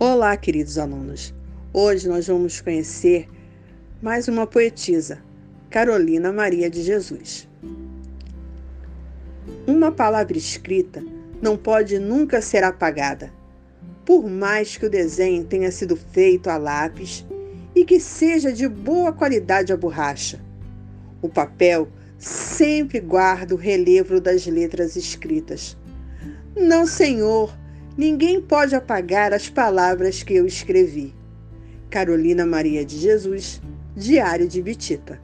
Olá, queridos alunos. Hoje nós vamos conhecer mais uma poetisa, Carolina Maria de Jesus. Uma palavra escrita não pode nunca ser apagada, por mais que o desenho tenha sido feito a lápis e que seja de boa qualidade a borracha. O papel sempre guarda o relevo das letras escritas. Não, Senhor, Ninguém pode apagar as palavras que eu escrevi. Carolina Maria de Jesus, Diário de Bitita.